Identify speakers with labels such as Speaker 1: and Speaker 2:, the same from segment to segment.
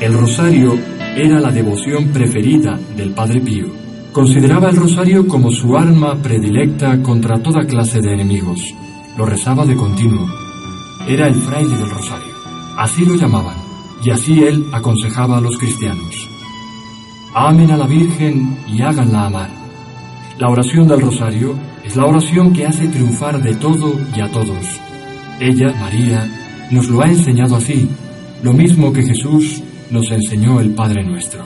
Speaker 1: El rosario era la devoción preferida del Padre Pío. Consideraba el rosario como su arma predilecta contra toda clase de enemigos. Lo rezaba de continuo. Era el fraile del rosario. Así lo llamaban. Y así él aconsejaba a los cristianos. Amen a la Virgen y háganla amar. La oración del rosario es la oración que hace triunfar de todo y a todos. Ella, María, nos lo ha enseñado así, lo mismo que Jesús nos enseñó el Padre nuestro.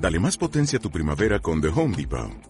Speaker 2: Dale más potencia a tu primavera con The Home Depot.